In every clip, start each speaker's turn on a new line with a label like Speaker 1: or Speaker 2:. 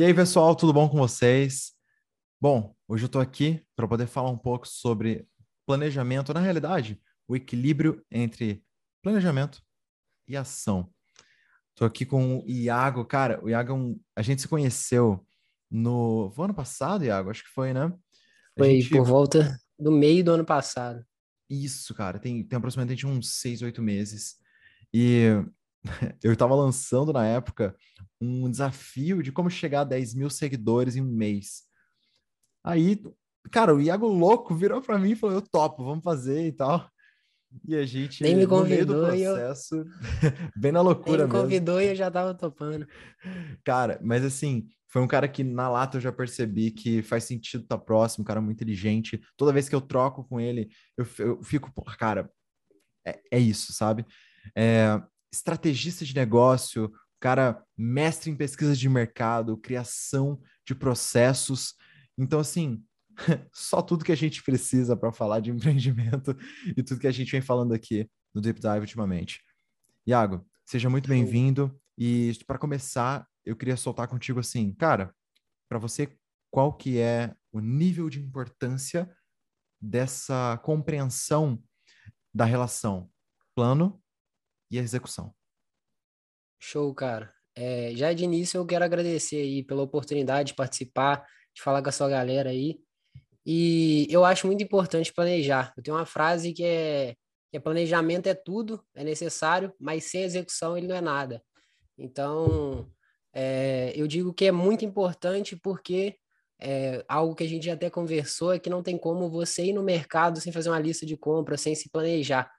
Speaker 1: E aí, pessoal, tudo bom com vocês? Bom, hoje eu estou aqui para poder falar um pouco sobre planejamento, na realidade, o equilíbrio entre planejamento e ação. Estou aqui com o Iago, cara, o Iago, é um... a gente se conheceu no foi ano passado, Iago, acho que foi, né? A
Speaker 2: Foi
Speaker 1: gente...
Speaker 2: por volta do meio do ano passado.
Speaker 1: Isso, cara, tem, tem aproximadamente uns seis, oito meses. E eu estava lançando na época um desafio de como chegar a 10 mil seguidores em um mês. Aí, cara, o Iago louco virou para mim e falou: Eu topo, vamos fazer e tal. E a gente,
Speaker 2: Nem me
Speaker 1: no meio do
Speaker 2: convidou e eu-
Speaker 1: processo, bem na loucura
Speaker 2: me
Speaker 1: mesmo.
Speaker 2: convidou e eu já tava topando.
Speaker 1: Cara, mas assim, foi um cara que na lata eu já percebi que faz sentido estar próximo, um cara muito inteligente. Toda vez que eu troco com ele, eu, eu fico, cara, é, é isso, sabe? É, estrategista de negócio, cara mestre em pesquisa de mercado, criação de processos. Então, assim, só tudo que a gente precisa para falar de empreendimento e tudo que a gente vem falando aqui no Deep Dive ultimamente. Iago, seja muito bem-vindo. E para começar, eu queria soltar contigo assim, cara, para você, qual que é o nível de importância dessa compreensão da relação plano e execução?
Speaker 2: Show, cara. É, já de início eu quero agradecer aí pela oportunidade de participar, de falar com a sua galera aí. E eu acho muito importante planejar. Eu tenho uma frase que é, que é planejamento é tudo, é necessário, mas sem execução ele não é nada. Então, é, eu digo que é muito importante porque é, algo que a gente até conversou é que não tem como você ir no mercado sem fazer uma lista de compras, sem se planejar.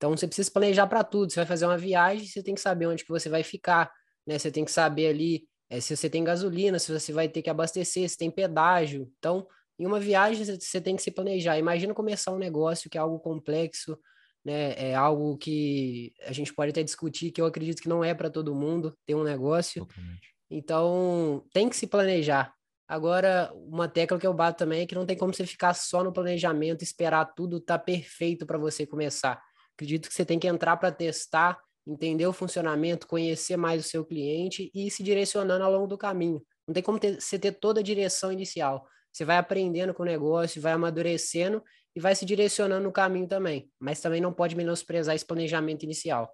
Speaker 2: Então, você precisa se planejar para tudo. Você vai fazer uma viagem, você tem que saber onde que você vai ficar, né? Você tem que saber ali eh, se você tem gasolina, se você vai ter que abastecer, se tem pedágio. Então, em uma viagem, você- tem que se planejar. Imagina começar um negócio que é algo complexo, né? É algo que a gente pode até discutir, que eu acredito que não é para todo mundo ter um negócio.
Speaker 1: Totalmente.
Speaker 2: Então, tem que se planejar. Agora, uma tecla que eu bato também é que não tem como você ficar só no planejamento, esperar tudo estar perfeito para você começar. Acredito que você tem que entrar para testar, entender o funcionamento, conhecer mais o seu cliente e ir se direcionando ao longo do caminho. Não tem como ter- você ter toda a direção inicial. Você vai aprendendo com o negócio, vai amadurecendo e vai se direcionando no caminho também. Mas também não pode menosprezar esse planejamento inicial.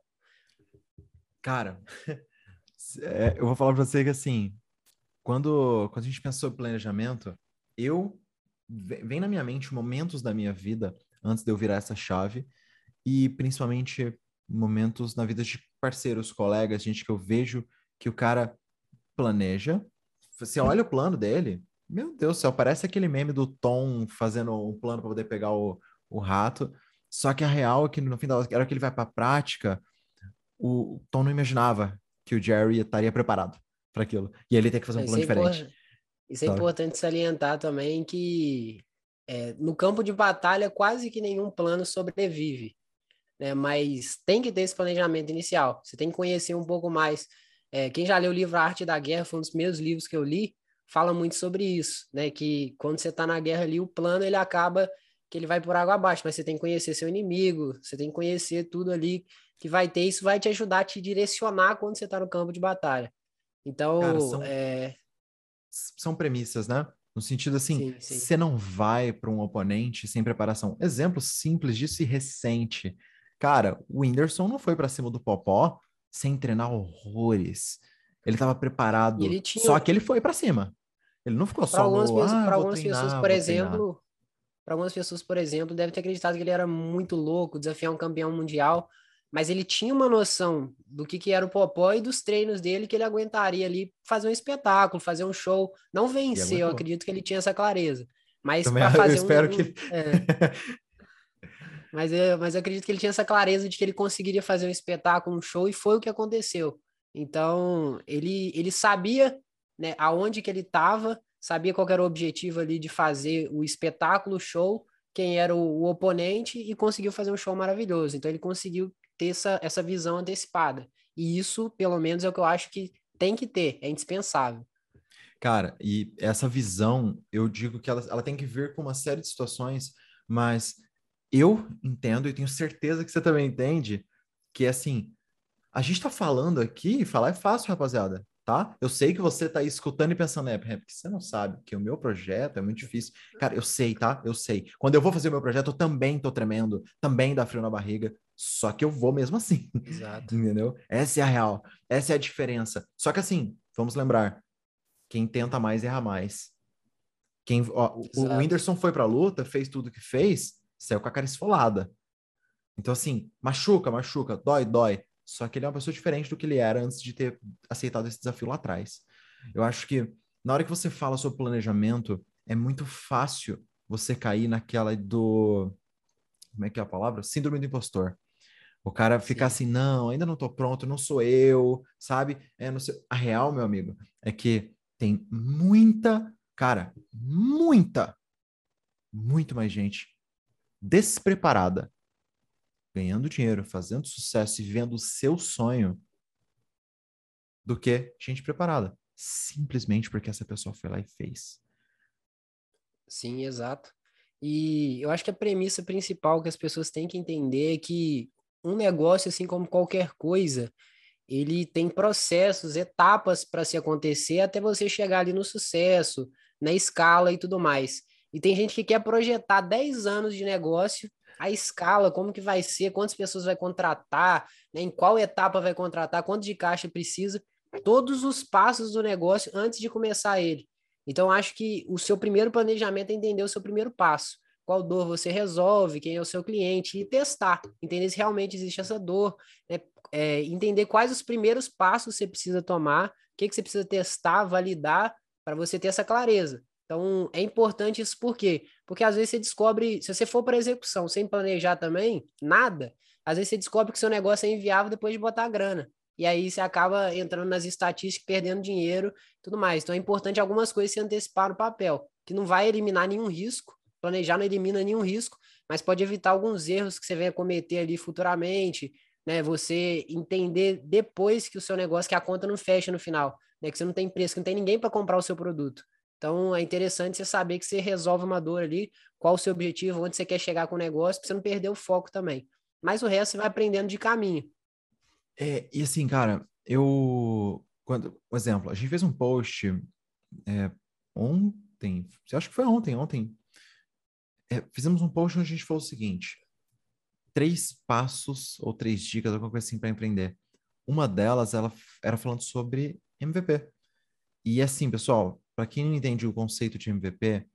Speaker 1: Cara, é, eu vou falar para você que assim, quando, quando a gente pensa sobre planejamento, eu ve- vem na minha mente momentos da minha vida antes de eu virar essa chave e principalmente momentos na vida de parceiros, colegas, gente que eu vejo que o cara planeja. Você olha o plano dele, meu Deus do céu, parece aquele meme do Tom fazendo um plano para poder pegar o, o rato. Só que a real é que no final, era que ele vai para a prática, o Tom não imaginava que o Jerry estaria preparado para aquilo. E ele tem que fazer um
Speaker 2: Isso
Speaker 1: plano
Speaker 2: é
Speaker 1: diferente.
Speaker 2: impor- Isso é
Speaker 1: sabe?
Speaker 2: importante salientar também que é, no campo de batalha quase que nenhum plano sobrevive, né? Mas tem que ter esse planejamento inicial. Você tem que conhecer um pouco mais. É, quem já leu o livro A Arte da Guerra, foi um dos primeiros livros que eu li, fala muito sobre isso, né? Que quando você está na guerra ali, o plano ele acaba que ele vai por água abaixo, mas você tem que conhecer seu inimigo, você tem que conhecer tudo ali que vai ter, isso vai te ajudar a te direcionar quando você está no campo de batalha. Então,
Speaker 1: Cara, são-
Speaker 2: é,
Speaker 1: são premissas, né? No sentido assim,
Speaker 2: Sim, sim.
Speaker 1: você não vai para um oponente sem preparação. Exemplo simples disso e recente. Cara, o Whindersson não foi para cima do Popó sem treinar horrores. Ele estava preparado.
Speaker 2: Ele tinha-
Speaker 1: Só que ele foi para cima. Ele não ficou
Speaker 2: para
Speaker 1: só
Speaker 2: algumas,
Speaker 1: no, ah,
Speaker 2: pra
Speaker 1: vou
Speaker 2: algumas
Speaker 1: treinar,
Speaker 2: pessoas, por
Speaker 1: vou treinar."
Speaker 2: exemplo, para algumas pessoas, por exemplo, deve ter acreditado que ele era muito louco, desafiar um campeão mundial, mas ele tinha uma noção do que, que era o Popó e dos treinos dele que ele aguentaria ali fazer um espetáculo, fazer um show, não vencer, eu acredito que ele tinha essa clareza. Mas para
Speaker 1: eu
Speaker 2: fazer um-
Speaker 1: espero
Speaker 2: um,
Speaker 1: que-
Speaker 2: é. Mas, eu, mas eu acredito que ele tinha essa clareza de que ele conseguiria fazer um espetáculo, um show, e foi o que aconteceu. Então, ele, ele sabia né, aonde que ele estava, sabia qual era o objetivo ali de fazer o espetáculo, o show, quem era o, o oponente, e conseguiu fazer um show maravilhoso. Então, ele conseguiu ter essa, essa visão antecipada. E isso, pelo menos, é o que eu acho que tem que ter, é indispensável.
Speaker 1: Cara, e essa visão, eu digo que ela, ela tem que vir com uma série de situações, mas eu entendo e tenho certeza que você também entende que, assim, a gente tá falando aqui, falar é fácil, rapaziada. tá? Eu sei que você tá aí escutando e pensando, é, é porque você não sabe que o meu projeto é muito difícil. Cara, eu sei, tá? Eu sei. Quando eu vou fazer o meu projeto, eu também tô tremendo, também dá frio na barriga, só que eu vou mesmo assim.
Speaker 2: Exato.
Speaker 1: Entendeu? Essa é a real. Essa é a diferença. Só que assim, vamos lembrar, quem tenta mais erra mais. Quem, ó, o Whindersson foi pra luta, fez tudo que fez, saiu com a cara esfolada. Então, assim, machuca, machuca, dói, dói. Só que ele é uma pessoa diferente do que ele era antes de ter aceitado esse desafio lá atrás. Eu acho que na hora que você fala sobre planejamento, é muito fácil você cair naquela do. Como é que é a palavra? Síndrome do impostor. O cara ficar assim, não, ainda não tô pronto, não sou eu, sabe? É, não sei. A real, meu amigo, é que tem muita, cara, muita, muito mais gente despreparada ganhando dinheiro, fazendo sucesso e vendo o seu sonho do que gente preparada. Simplesmente porque essa pessoa foi lá e fez.
Speaker 2: Sim, exato. E eu acho que a premissa principal que as pessoas têm que entender é que um negócio, assim como qualquer coisa, ele tem processos, etapas para se acontecer até você chegar ali no sucesso, na escala e tudo mais. E tem gente que quer projetar 10 anos de negócio a escala, como que vai ser, quantas pessoas vai contratar, né, em qual etapa vai contratar, quanto de caixa precisa, todos os passos do negócio antes de começar ele. Então, acho que o seu primeiro planejamento é entender o seu primeiro passo. Qual dor você resolve, quem é o seu cliente, e testar, entender se realmente existe essa dor, né? é, entender quais os primeiros passos você precisa tomar, o que, que você precisa testar, validar, para você ter essa clareza. Então, é importante isso por quê? Porque às vezes você descobre, se você for para execução sem planejar também, nada, às vezes você descobre que seu negócio é inviável depois de botar a grana. E aí você acaba entrando nas estatísticas, perdendo dinheiro tudo mais. Então é importante algumas coisas se antecipar no papel, que não vai eliminar nenhum risco, planejar não elimina nenhum risco, mas pode evitar alguns erros que você venha cometer ali futuramente, né? Você entender depois que o seu negócio, que a conta não fecha no final, né? Que você não tem preço, que não tem ninguém para comprar o seu produto. Então é interessante você saber que você resolve uma dor ali, qual o seu objetivo, onde você quer chegar com o negócio, para você não perder o foco também. Mas o resto você vai aprendendo de caminho.
Speaker 1: É, e assim, cara, eu. Quando, por exemplo, a gente fez um post é, ontem, acho que foi ontem, ontem. É, fizemos um post onde a gente falou o seguinte: três passos ou três dicas, alguma coisa assim, para empreender. Uma delas, ela era falando sobre MVP. E assim, pessoal, para quem não entende o conceito de MVP,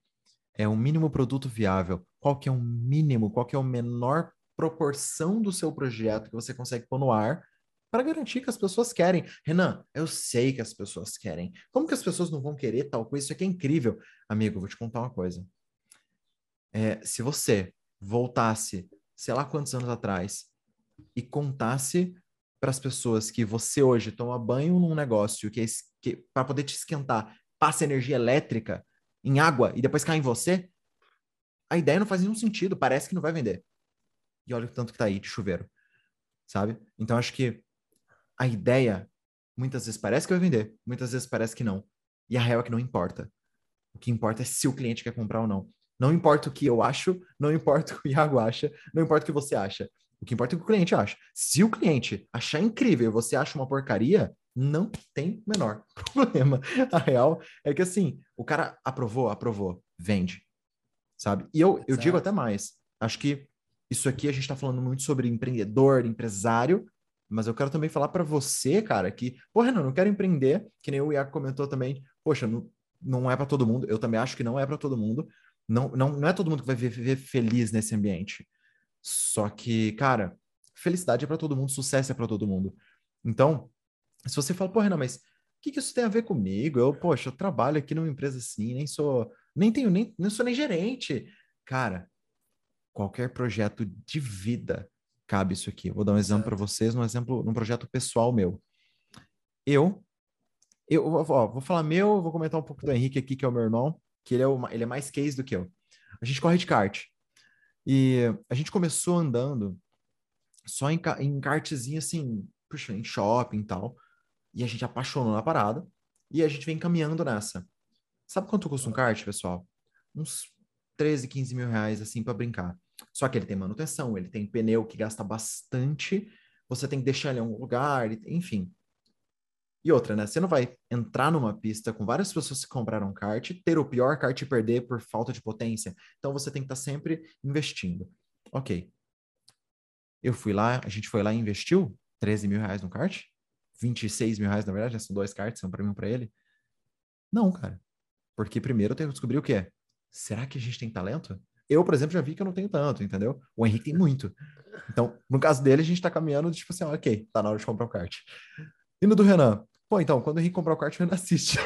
Speaker 1: é o mínimo produto viável. Qual que é o mínimo, qual que é a menor proporção do seu projeto que você consegue pôr no ar para garantir que as pessoas querem. Renan, eu sei que as pessoas querem. Como que as pessoas não vão querer tal coisa? Isso aqui é incrível. Amigo, vou te contar uma coisa. É, se você voltasse, sei lá quantos anos atrás, e contasse para as pessoas que você hoje toma banho num negócio que, é, para poder te esquentar passa energia elétrica em água e depois cai em você, a ideia não faz nenhum sentido, parece que não vai vender. E olha o tanto que tá aí de chuveiro, sabe? Então acho que a ideia muitas vezes parece que vai vender, muitas vezes parece que não. E a real é que não importa. O que importa é se o cliente quer comprar ou não. Não importa o que eu acho, não importa o que o Iago acha, não importa o que você acha. O que importa é o que o cliente acha. Se o cliente achar incrível e você acha uma porcaria, não tem menor problema. A real é que assim, o cara aprovou, aprovou, vende. Sabe? E eu, eu digo até mais. Acho que isso aqui a gente está falando muito sobre empreendedor, empresário, mas eu quero também falar para você, cara, que, porra, não, não quero empreender, que nem o Iaco comentou também. Poxa, não, não é para todo mundo. Eu também acho que não é para todo mundo. Não, não, não é todo mundo que vai viver feliz nesse ambiente. Só que, cara, felicidade é para todo mundo, sucesso é para todo mundo. Então, se você fala, pô, Renan, mas o que, que isso tem a ver comigo? Eu, poxa, eu trabalho aqui numa empresa assim, nem sou, nem tenho, nem, não sou nem gerente. Cara, qualquer projeto de vida cabe isso aqui. Eu vou dar um exemplo para vocês, um exemplo, num projeto pessoal meu. Eu, eu ó, vou falar meu, vou comentar um pouco do Henrique aqui, que é o meu irmão, que ele é, uma, ele é mais case do que eu. A gente corre de kart. E a gente começou andando só em, em kartzinho, assim, puxa, em shopping e tal. E a gente apaixonou na parada. E a gente vem caminhando nessa. Sabe quanto custa um kart, pessoal? Uns 13, 15 mil reais, assim, para brincar. Só que ele tem manutenção, ele tem pneu que gasta bastante. Você tem que deixar ele em um lugar, enfim. E outra, né? Você não vai entrar numa pista com várias pessoas que compraram kart, ter o pior kart e perder por falta de potência. Então você tem que estar tá sempre investindo. Ok. Eu fui lá, a gente foi lá e investiu 13 mil reais no kart. 26 mil reais, na verdade, né? são dois karts, um para mim e um para ele. Não, cara. Porque primeiro eu tenho que descobrir o que é. Será que a gente tem talento? Eu, por exemplo, já vi que eu não tenho tanto, entendeu? O Henrique tem muito. Então, no caso dele, a gente tá caminhando, tipo assim, ok, tá na hora de comprar o kart. E no do Renan, Pô, então, quando o Henrique comprar o kart, o Renan assiste.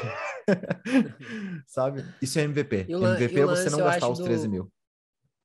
Speaker 1: Sabe? Isso é MVP. MVP é você não gastar os 13 do... mil.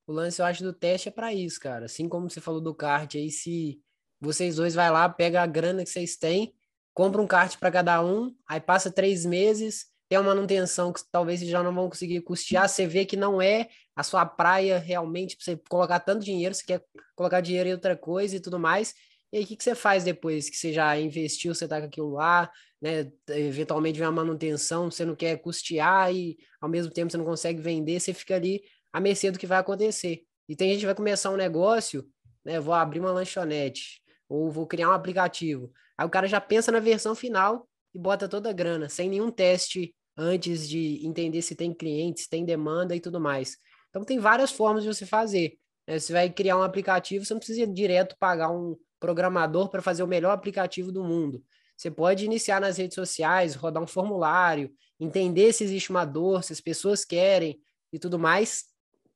Speaker 2: O lance, eu acho, do teste é para isso, cara. Assim como você falou do kart, aí se vocês dois vai lá, pega a grana que vocês têm, compra um kart para cada um, aí passa três meses, tem uma manutenção que talvez já não vão conseguir custear, você vê que não é a sua praia realmente, pra você colocar tanto dinheiro, você quer colocar dinheiro em outra coisa e tudo mais. E aí, o que, que você faz depois que você já investiu, você tá com aquilo lá, né? Eventualmente vem a manutenção, você não quer custear e ao mesmo tempo você não consegue vender, você fica ali à mercê do que vai acontecer. E tem gente que vai começar um negócio, né? Vou abrir uma lanchonete, ou vou criar um aplicativo. Aí o cara já pensa na versão final e bota toda a grana, sem nenhum teste antes de entender se tem clientes, tem demanda e tudo mais. Então tem várias formas de você fazer. Né? Você vai criar um aplicativo, você não precisa direto pagar um programador para fazer o melhor aplicativo do mundo. Você pode iniciar nas redes sociais, rodar um formulário, entender se existe uma dor, se as pessoas querem e tudo mais,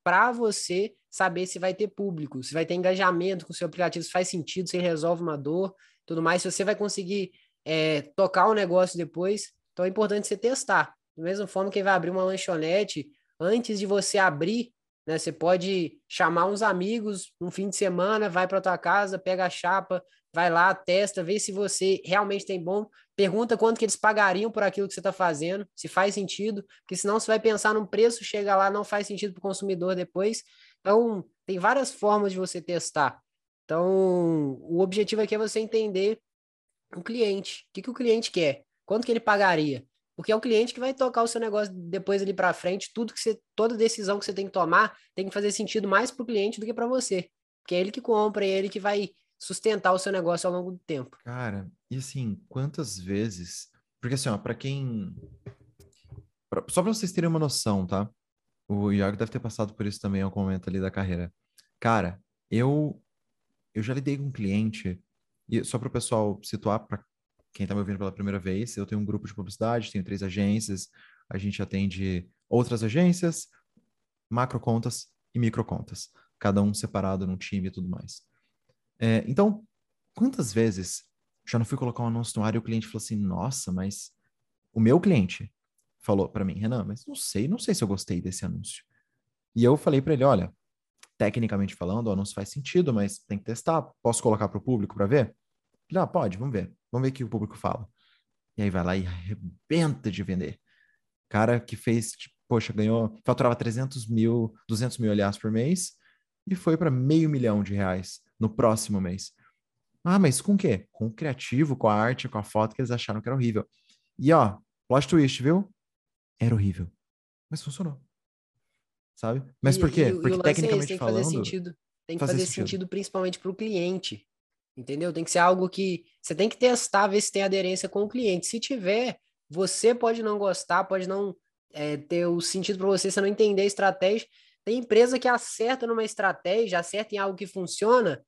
Speaker 2: para você saber se vai ter público, se vai ter engajamento com o seu aplicativo, se faz sentido, se resolve uma dor, tudo mais, se você vai conseguir é, tocar o negócio depois. Então é importante você testar. Da mesma forma que vai abrir uma lanchonete, antes de você abrir, né, você pode chamar uns amigos um fim de semana, vai para tua casa, pega a chapa, vai lá, testa, vê se você realmente tem bom, pergunta quanto que eles pagariam por aquilo que você está fazendo, se faz sentido, porque senão você vai pensar num preço, chega lá, não faz sentido para o consumidor depois. Então, tem várias formas de você testar. Então, o objetivo aqui é você entender o cliente, o que, que o cliente quer, quanto que ele pagaria. Porque é o cliente que vai tocar o seu negócio depois ali para frente, tudo que você, toda decisão que você tem que tomar tem que fazer sentido mais para o cliente do que para você. Porque é ele que compra, é ele que vai sustentar o seu negócio ao longo do tempo.
Speaker 1: Cara, e assim, quantas vezes. Porque assim, ó, pra quem. Pra... Só pra vocês terem uma noção, tá? O Iago deve ter passado por isso também em algum momento ali da carreira. Cara, eu. Eu já lidei com um cliente. E só para o pessoal situar, para quem está me ouvindo pela primeira vez, eu tenho um grupo de publicidade, tenho três agências, a gente atende outras agências, macro contas e micro contas, cada um separado num time e tudo mais. É, então, quantas vezes já não fui colocar um anúncio no ar e o cliente falou assim: nossa, mas o meu cliente falou para mim, Renan, mas não sei, não sei se eu gostei desse anúncio. E eu falei para ele: olha, tecnicamente falando, o anúncio faz sentido, mas tem que testar. Posso colocar para o público para ver? Ah, pode, vamos ver. Vamos ver o que o público fala. E aí vai lá e arrebenta de vender. Cara que fez, tipo, poxa, ganhou, faturava 300 mil, 200 mil aliás por mês e foi para meio milhão de reais no próximo mês. Ah, mas com o quê? Com o criativo, com a arte, com a foto que eles acharam que era horrível. E ó, plot twist, viu? Era horrível. Mas funcionou. Sabe? Mas
Speaker 2: e,
Speaker 1: por quê?
Speaker 2: E,
Speaker 1: Porque
Speaker 2: e
Speaker 1: tecnicamente
Speaker 2: é esse, tem
Speaker 1: falando.
Speaker 2: Que fazer sentido. Tem que fazer, fazer sentido. sentido principalmente para o cliente. Entendeu? Tem que ser algo que você tem que testar, ver se tem aderência com o cliente. Se tiver, você pode não gostar, pode não é, ter o sentido para você, você não entender a estratégia. Tem empresa que acerta numa estratégia, acerta em algo que funciona,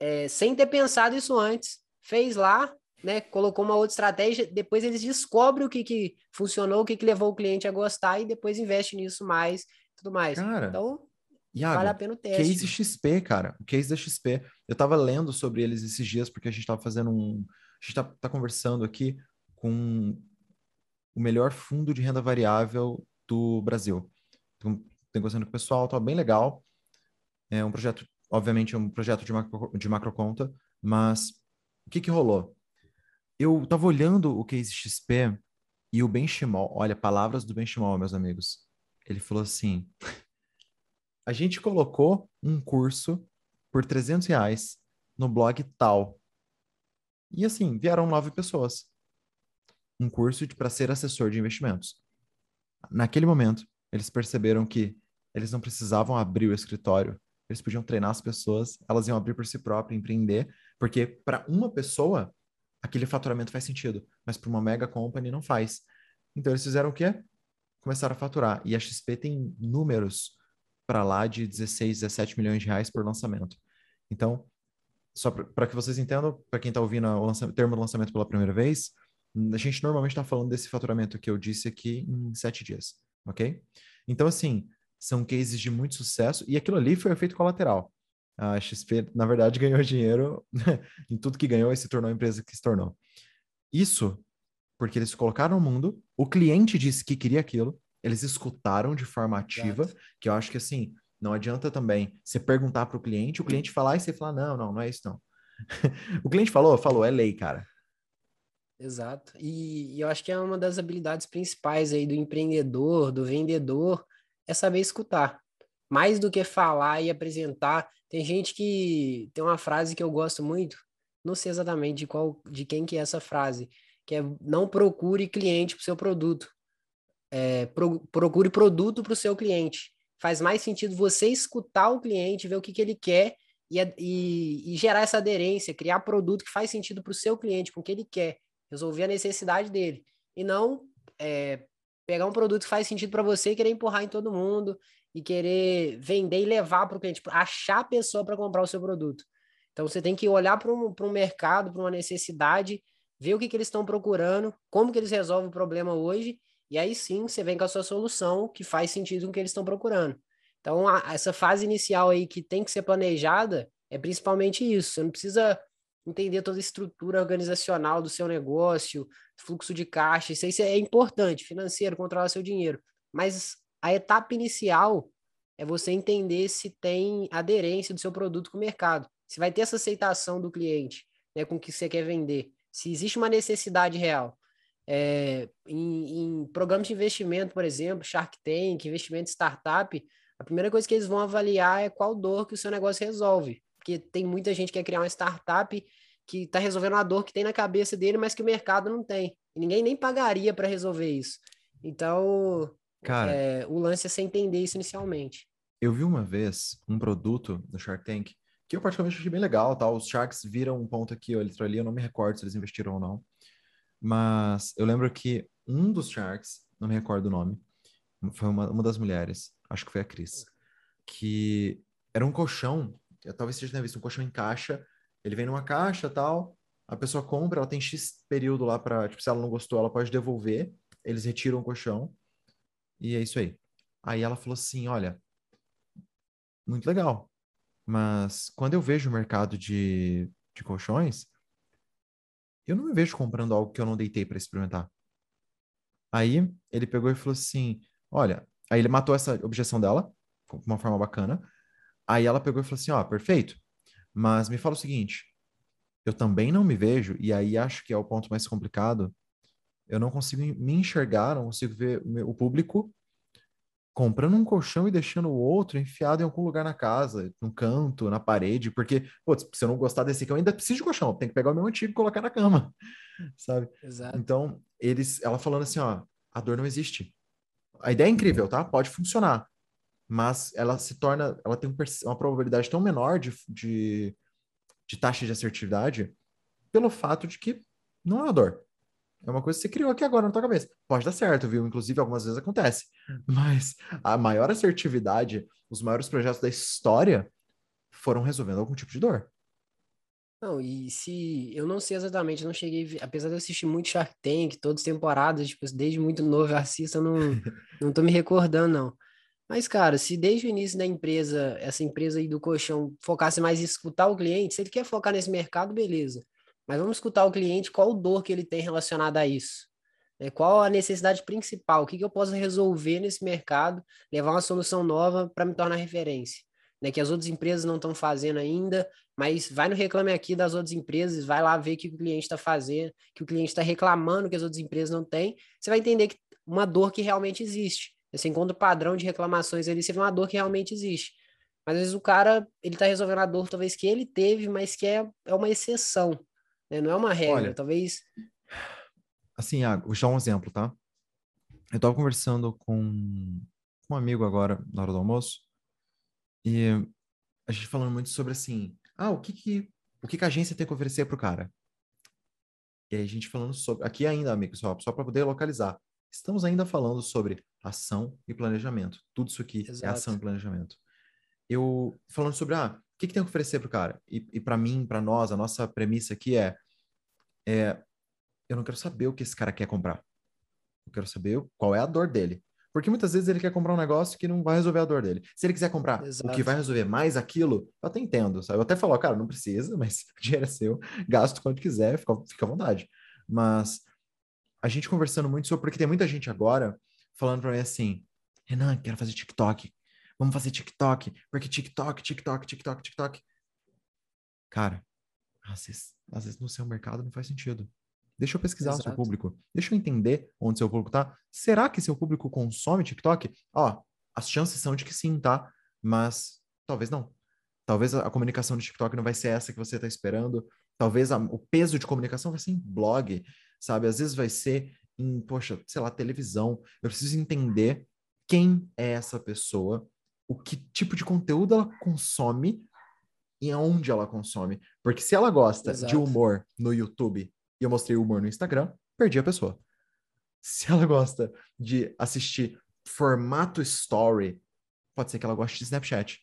Speaker 2: é, sem ter pensado isso antes. Fez lá, né? Colocou uma outra estratégia, depois eles descobrem o que, que funcionou, o que, que levou o cliente a gostar e depois investe nisso mais tudo mais.
Speaker 1: Cara,
Speaker 2: então,
Speaker 1: Iago, vale a pena o teste. Case XP, cara. O case da XP. Eu tava lendo sobre eles esses dias, porque a gente tava fazendo um. A gente tá, tá conversando aqui com o melhor fundo de renda variável do Brasil. Então, negociando com o pessoal, tá bem legal. É um projeto, obviamente, é um projeto de macro, de macro conta, mas o que que rolou? Eu tava olhando o case XP e o Benchimol, olha, palavras do Benchimol, meus amigos. Ele falou assim: a gente colocou um curso por 300 reais no blog tal. E assim, vieram nove pessoas. Um curso para ser assessor de investimentos. Naquele momento, eles perceberam que eles não precisavam abrir o escritório, eles podiam treinar as pessoas, elas iam abrir por si próprias, empreender, porque para uma pessoa aquele faturamento faz sentido, mas para uma mega company não faz. Então eles fizeram o quê? Começaram a faturar. E a XP tem números para lá de 16, 17 milhões de reais por lançamento. Então, só para que vocês entendam, para quem está ouvindo o termo do lançamento pela primeira vez, a gente normalmente está falando desse faturamento que eu disse aqui em sete dias, ok? Então, assim, são cases de muito sucesso e aquilo ali foi efeito colateral. A XP, na verdade, ganhou dinheiro em tudo que ganhou e se tornou a empresa que se tornou. Isso porque eles colocaram no mundo, o cliente disse que queria aquilo, eles escutaram de forma ativa, Exato. que eu acho que assim, não adianta também você perguntar para o cliente, o cliente falar e você falar, não, não, não é isso não. o cliente falou, falou, é lei, cara.
Speaker 2: Exato. E, e, eu acho que é uma das habilidades principais aí do empreendedor, do vendedor, é saber escutar. Mais do que falar e apresentar. Tem gente que tem uma frase que eu gosto muito, não sei exatamente de qual, de quem que é essa frase, que é não procure cliente para o seu produto. É, pro, procure produto para o seu cliente. Faz mais sentido você escutar o cliente, ver o que, que ele quer e, e, e gerar essa aderência, criar produto que faz sentido para o seu cliente, com o que ele quer resolver a necessidade dele. E não é, pegar um produto que faz sentido para você e querer empurrar em todo mundo e querer vender e levar para o cliente, achar a pessoa para comprar o seu produto. Então você tem que olhar para um, um mercado, para uma necessidade, ver o que, que eles estão procurando, como que eles resolvem o problema hoje, e aí sim você vem com a sua solução que faz sentido com o que eles estão procurando. Então, a, essa fase inicial aí que tem que ser planejada é principalmente isso. Você não precisa entender toda a estrutura organizacional do seu negócio, fluxo de caixa, isso, isso é importante, financeiro, controlar seu dinheiro. Mas a etapa inicial é você entender se tem aderência do seu produto com o mercado, se vai ter essa aceitação do cliente, né, com o que você quer vender, se existe uma necessidade real. É, em, em programas de investimento, por exemplo, Shark Tank, investimento startup, a primeira coisa que eles vão avaliar é qual dor que o seu negócio resolve porque tem muita gente que quer criar uma startup que está resolvendo uma dor que tem na cabeça dele, mas que o mercado não tem. E ninguém nem pagaria para resolver isso. Então, Cara, é, o lance é você entender isso inicialmente.
Speaker 1: Eu vi uma vez um produto do Shark Tank que eu particularmente achei bem legal, tá? Os Sharks viram um ponto aqui ou ali, eu não me recordo se eles investiram ou não. Mas eu lembro que um dos Sharks, não me recordo o nome, foi uma, uma das mulheres, acho que foi a Cris, que era um colchão talvez você já tenha visto um colchão em caixa, ele vem numa caixa tal, a pessoa compra, ela tem X período lá para, tipo, se ela não gostou, ela pode devolver, eles retiram o colchão, e é isso aí. Aí ela falou assim, olha, muito legal, mas quando eu vejo o mercado de, de colchões, eu não me vejo comprando algo que eu não deitei para experimentar. Aí ele pegou e falou assim, olha, aí ele matou essa objeção dela, de uma forma bacana, Aí ela pegou e falou assim: Ó, oh, perfeito, mas me fala o seguinte, eu também não me vejo, e aí acho que é o ponto mais complicado. Eu não consigo me enxergar, não consigo ver o público comprando um colchão e deixando o outro enfiado em algum lugar na casa, no canto, na parede, porque, pô, se eu não gostar desse aqui, eu ainda preciso de colchão, tem que pegar o meu antigo e colocar na cama, sabe?
Speaker 2: Exato.
Speaker 1: Então, eles, ela falando assim, ó, a dor não existe. A ideia é incrível, tá? Pode funcionar mas ela se torna, ela tem uma probabilidade tão menor de, de, de taxa de assertividade pelo fato de que não é uma dor. É uma coisa que você criou aqui agora na tua cabeça. Pode dar certo, viu? Inclusive, algumas vezes acontece. Hum. Mas a maior assertividade, os maiores projetos da história foram resolvendo algum tipo de dor.
Speaker 2: Não, e se eu não sei exatamente, não cheguei, apesar de eu assistir muito Shark Tank, todas as temporadas, tipo, desde muito novo eu assisto, eu não, não tô me recordando, não. Mas, cara, se desde o início da empresa, essa empresa aí do colchão focasse mais em escutar o cliente, se ele quer focar nesse mercado, beleza. Mas vamos escutar o cliente, qual dor que ele tem relacionada a isso. Né? Qual a necessidade principal? O que, que eu posso resolver nesse mercado, levar uma solução nova para me tornar referência. Né? Que as outras empresas não estão fazendo ainda, mas vai no Reclame Aqui das outras empresas, vai lá ver o que o cliente está fazendo, que o cliente está reclamando que as outras empresas não têm. Você vai entender que uma dor que realmente existe. Você encontra o padrão de reclamações ali, você vê uma dor que realmente existe. Mas às vezes o cara, ele tá resolvendo a dor talvez que ele teve, mas que é, é uma exceção, né? Não é uma regra, Olha, talvez...
Speaker 1: Assim, ah, vou dar um exemplo, tá? Eu tava conversando com um amigo agora, na hora do almoço, e a gente falando muito sobre assim, ah, o que que, o que, que a agência tem que oferecer pro cara? E aí a gente falando sobre. Aqui ainda, amigos, só, só para poder localizar. Estamos ainda falando sobre ação e planejamento. Tudo isso aqui Exato. é ação e planejamento. Eu falando sobre, ah, que, que tem que oferecer para o cara? E, e para mim, para nós, a nossa premissa aqui é, é: eu não quero saber o que esse cara quer comprar. Eu quero saber qual é a dor dele. Porque muitas vezes ele quer comprar um negócio que não vai resolver a dor dele. Se ele quiser comprar Exato. o que vai resolver mais aquilo, eu até entendo, sabe? Eu até falo, cara, não precisa, mas o dinheiro é seu, gasto quando quiser, fica, fica à vontade. Mas a gente conversando muito sobre, porque tem muita gente agora falando para mim assim, Renan, quero fazer TikTok. Vamos fazer TikTok, porque TikTok, TikTok, TikTok, TikTok. Cara, às vezes, às vezes no seu mercado não faz sentido. Deixa eu pesquisar Exato. o seu público. Deixa eu entender onde seu público tá. Será que seu público consome TikTok? Ó, as chances são de que sim, tá? Mas talvez não. Talvez a, a comunicação de TikTok não vai ser essa que você está esperando. Talvez a, o peso de comunicação vai ser em blog, sabe? Às vezes vai ser em, poxa, sei lá, televisão. Eu preciso entender quem é essa pessoa, o que tipo de conteúdo ela consome e aonde ela consome. Porque se ela gosta Exato. de humor no YouTube e eu mostrei humor no Instagram, perdi a pessoa. Se ela gosta de assistir formato story, pode ser que ela goste de Snapchat.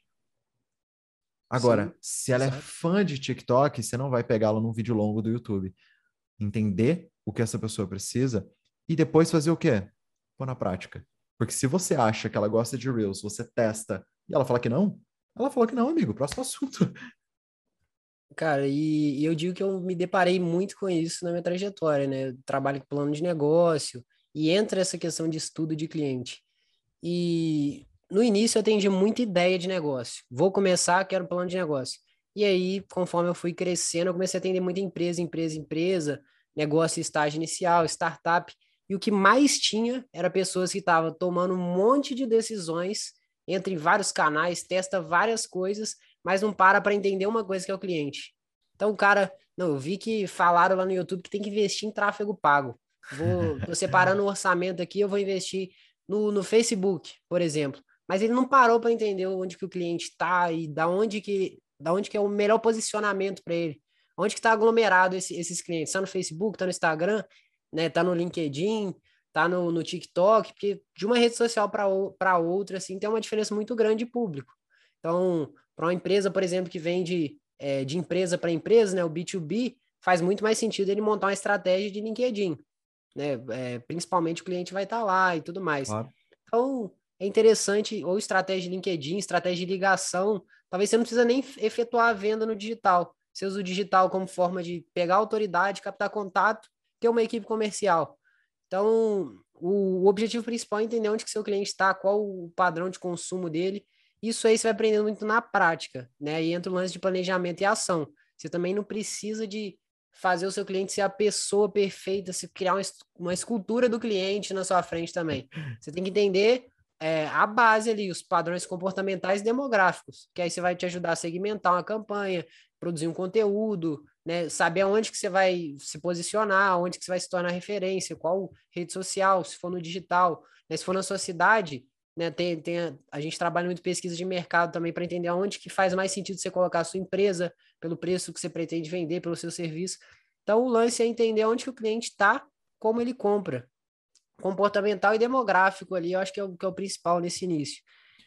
Speaker 1: Agora, Sim, se ela é é fã de TikTok, você não vai pegá-la num vídeo longo do YouTube. Entender o que essa pessoa precisa e depois fazer o quê? Pôr na prática. Porque se você acha que ela gosta de Reels, você testa e ela fala que não, ela falou que não, amigo. Próximo assunto.
Speaker 2: Cara, e, e, eu digo que eu me deparei muito com isso na minha trajetória, né? Eu trabalho com plano de negócio e entra essa questão de estudo de cliente. E no início eu atendi muita ideia de negócio. Vou começar, quero plano de negócio. E aí, conforme eu fui crescendo, eu comecei a atender muita empresa, empresa, empresa, negócio estágio inicial, startup. E o que mais tinha era pessoas que estavam tomando um monte de decisões entre vários canais, testa várias coisas mas não para para entender uma coisa que é o cliente. Então, o cara, não, eu vi que falaram lá no YouTube que tem que investir em tráfego pago. Vou, tô separando um orçamento aqui, eu vou investir no, no Facebook, por exemplo. Mas ele não parou para entender onde que o cliente está e da onde que, da onde que é o melhor posicionamento para ele. Onde que está aglomerado esse, esses clientes? Está no Facebook, está no Instagram, né? Tá no LinkedIn, tá no, no TikTok, porque de uma rede social para outra, assim, tem uma diferença muito grande de público. Então, para uma empresa, por exemplo, que vende é, de empresa para empresa, né, o B2B, faz muito mais sentido ele montar uma estratégia de LinkedIn, né? É, principalmente o cliente vai estar tá lá e tudo mais. Claro. Então, é interessante, ou estratégia de LinkedIn, estratégia de ligação. Talvez você não precisa nem efetuar a venda no digital. Você usa o digital como forma de pegar autoridade, captar contato, ter uma equipe comercial. Então, o, objetivo principal é entender onde que seu cliente está, qual o padrão de consumo dele isso aí você vai aprendendo muito na prática, né? E entra o lance de planejamento e ação. Você também não precisa de fazer o seu cliente ser a pessoa perfeita, se criar uma, escultura do cliente na sua frente também. Você tem que entender é, a base ali, os padrões comportamentais demográficos, que aí você vai te ajudar a segmentar uma campanha, produzir um conteúdo, né? Saber aonde que você vai se posicionar, onde que você vai se tornar referência, qual rede social, se for no digital, né? se for na sua cidade, né? Tem, tem a, a, gente trabalha muito pesquisa de mercado também para entender aonde que faz mais sentido você colocar a sua empresa, pelo preço que você pretende vender, pelo seu serviço. Então, o lance é entender onde que o cliente está, como ele compra. Comportamental e demográfico ali, eu acho que é o, que é o principal nesse início.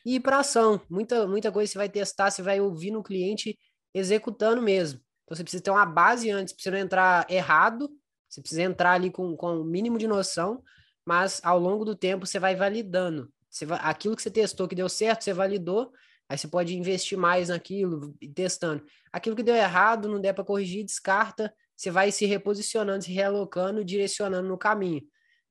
Speaker 2: E para ação, muita, muita coisa você vai testar, você vai ouvir no cliente executando mesmo. Então, você precisa ter uma base antes, para você não entrar errado, você precisa entrar ali com, com o mínimo de noção, mas ao longo do tempo você vai validando. Você vai, aquilo que você testou que deu certo, você validou, aí você pode investir mais naquilo, testando. Aquilo que deu errado, não der para corrigir, descarta, você vai se reposicionando, se realocando, direcionando no caminho.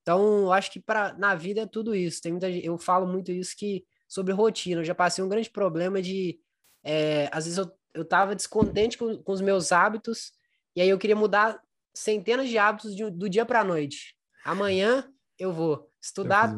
Speaker 2: Então, eu acho que para na vida é tudo isso. Tem muita, eu falo muito isso que sobre rotina. Eu já passei um grande problema de é, às vezes eu, eu tava descontente com, com os meus hábitos e aí eu queria mudar centenas de hábitos de, do dia para a noite. Amanhã eu vou estudar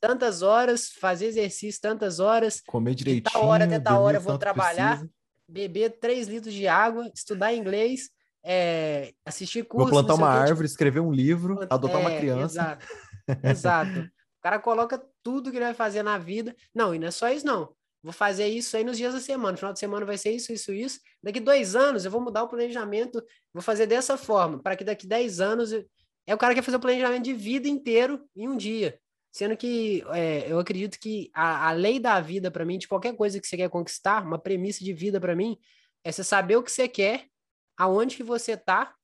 Speaker 2: tantas horas, fazer exercício tantas horas,
Speaker 1: comer direitinho,
Speaker 2: de tal hora até tal hora eu vou trabalhar, precisa. beber 3 litros de água, estudar inglês, é, assistir cursos.
Speaker 1: Vou plantar uma que, árvore, tipo, escrever um livro, adotar é, uma criança.
Speaker 2: Exato. exato. O cara coloca tudo que ele vai fazer na vida. Não, e não é só isso, não. Vou fazer isso aí nos dias da semana. No final de semana vai ser isso, isso, isso. Daqui dois anos eu vou mudar o planejamento, vou fazer dessa forma, para que daqui dez anos. Eu... É o cara que quer fazer o planejamento de vida inteiro em um dia. Sendo que é, eu acredito que a, a lei da vida, para mim, de qualquer coisa que você quer conquistar, uma premissa de vida para mim, é você saber o que você quer, aonde que você tá,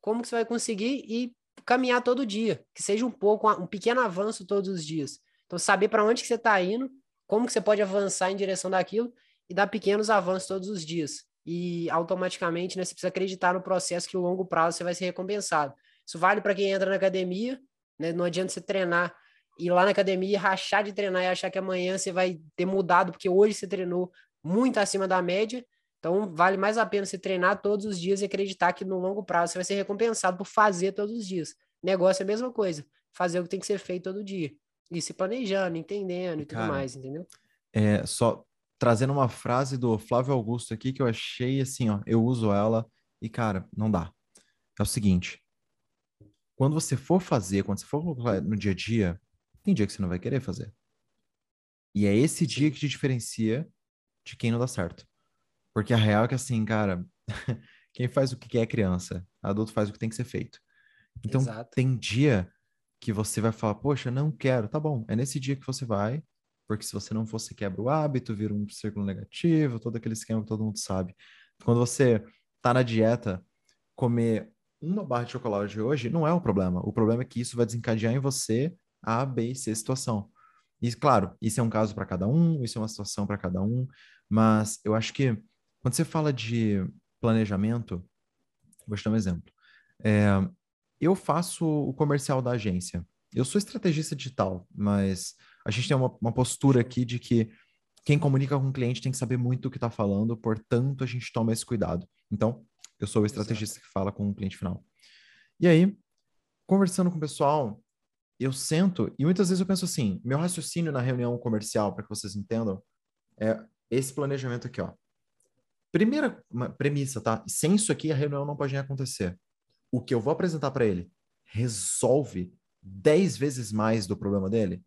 Speaker 2: como que você vai conseguir e caminhar todo dia. Que seja um pouco, um pequeno avanço todos os dias. Então, saber para onde que você está indo, como que você pode avançar em direção daquilo e dar pequenos avanços todos os dias. E automaticamente, né, você precisa acreditar no processo que o longo prazo você vai ser recompensado. Isso vale para quem entra na academia, né? Não adianta você treinar ir lá na academia, rachar de treinar e achar que amanhã você vai ter mudado, porque hoje você treinou muito acima da média. Então, vale mais a pena você treinar todos os dias e acreditar que no longo prazo você vai ser recompensado por fazer todos os dias. Negócio é a mesma coisa, fazer o que tem que ser feito todo dia. E se planejando, entendendo e tudo Cara, mais, entendeu?
Speaker 1: É, só trazendo uma frase do Flávio Augusto aqui que eu achei assim, ó, eu uso ela e, cara, não dá. É o seguinte, quando você for fazer, quando você for no dia a dia, tem dia que você não vai querer fazer. E é esse dia que te diferencia de quem não dá certo. Porque a real é que assim, cara, quem faz o que quer é criança, adulto faz o que tem que ser feito. Então, Exato. tem dia que você vai falar, poxa, não quero, tá bom, é nesse dia que você vai, porque se você não for, você quebra o hábito, vira um círculo negativo, todo aquele esquema que todo mundo sabe. Quando você tá na dieta, comer uma barra de chocolate hoje não é o problema. O problema é que isso vai desencadear em você a, B e C situação. E, claro, isso é um caso para cada um, isso é uma situação para cada um, mas eu acho que quando você fala de planejamento, vou te dar um exemplo. É, eu faço o comercial da agência. Eu sou estrategista digital, mas a gente tem uma, uma postura aqui de que quem comunica com o cliente tem que saber muito o que está falando, portanto, a gente toma esse cuidado. Então, eu sou o estrategista Exato. que fala com o cliente final. E aí, conversando com o pessoal, eu sento e muitas vezes eu penso assim, meu raciocínio na reunião comercial, para que vocês entendam, é esse planejamento aqui, ó. Primeira premissa, tá? Sem isso aqui, a reunião não pode nem acontecer o que eu vou apresentar para ele resolve 10 vezes mais do problema dele?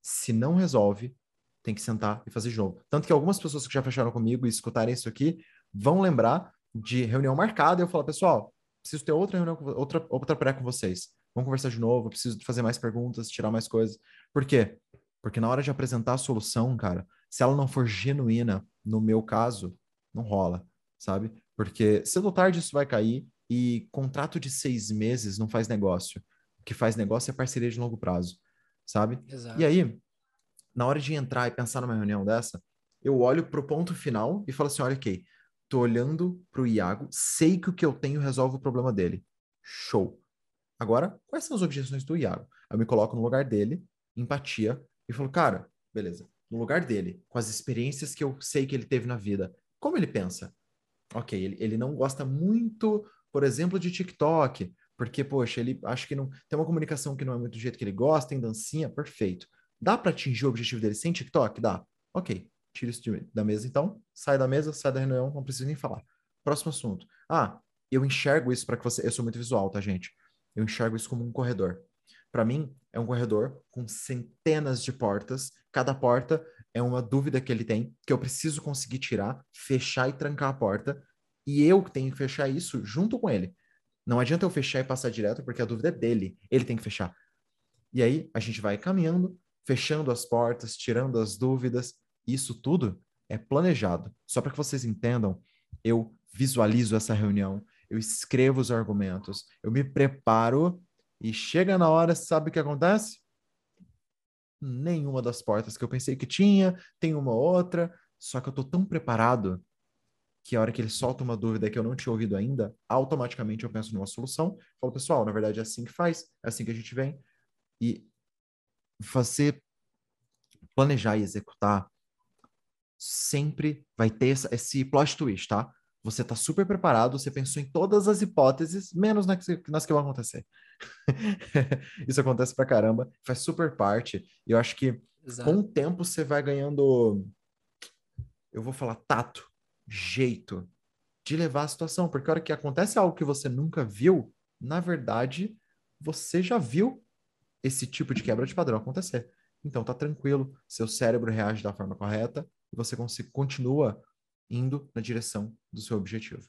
Speaker 1: Se não resolve, tem que sentar e fazer de novo. Tanto que algumas pessoas que já fecharam comigo e escutarem isso aqui vão lembrar de reunião marcada eu falar, pessoal, preciso ter outra reunião, outra, outra pré com vocês. Vamos conversar de novo, preciso fazer mais perguntas, tirar mais coisas. Por quê? Porque na hora de apresentar a solução, cara, se ela não for genuína, no meu caso, não rola, sabe? Porque cedo ou tarde isso vai cair, e contrato de seis meses não faz negócio. O que faz negócio é parceria de longo prazo, sabe? Exato. E aí, na hora de entrar e pensar numa reunião dessa, eu olho pro ponto final e falo assim: olha, ok, tô olhando pro Iago, sei que o que eu tenho resolve o problema dele. Show. Agora, quais são as objeções do Iago? Eu me coloco no lugar dele, empatia, e falo, cara, beleza, no lugar dele, com as experiências que eu sei que ele teve na vida, como ele pensa? Ok, ele, ele não gosta muito por exemplo, de TikTok, porque, poxa, ele acha que não tem uma comunicação que não é muito do jeito que ele gosta, tem dancinha, perfeito. Dá para atingir o objetivo dele sem TikTok? Dá. Ok, tira isso de, da mesa então, sai da mesa, sai da reunião, não precisa nem falar. Próximo assunto. Ah, eu enxergo isso para que você. Eu sou muito visual, tá, gente? Eu enxergo isso como um corredor. Para mim, é um corredor com centenas de portas. Cada porta é uma dúvida que ele tem, que eu preciso conseguir tirar, fechar e trancar a porta e eu tenho que fechar isso junto com ele. Não adianta eu fechar e passar direto, porque a dúvida é dele. Ele tem que fechar. E aí a gente vai caminhando, fechando as portas, tirando as dúvidas. Isso tudo é planejado. Só para que vocês entendam, eu visualizo essa reunião, eu escrevo os argumentos, eu me preparo e chega na hora, sabe o que acontece? Nenhuma das portas que eu pensei que tinha, tem uma outra, só que eu tô tão preparado que a hora que ele solta uma dúvida que eu não tinha ouvido ainda, automaticamente eu penso numa solução. Falo, pessoal, na verdade é assim que faz, é assim que a gente vem. E você planejar e executar sempre vai ter esse plot twist, tá? Você tá super preparado, você pensou em todas as hipóteses, menos nas que, nas que vão acontecer. Isso acontece pra caramba, faz super parte. E eu acho que Exato. com o tempo você vai ganhando, eu vou falar tato, jeito de levar a situação, porque a hora que acontece algo que você nunca viu, na verdade, você já viu esse tipo de quebra de padrão acontecer. Então tá tranquilo, seu cérebro reage da forma correta e você continua indo na direção do seu objetivo.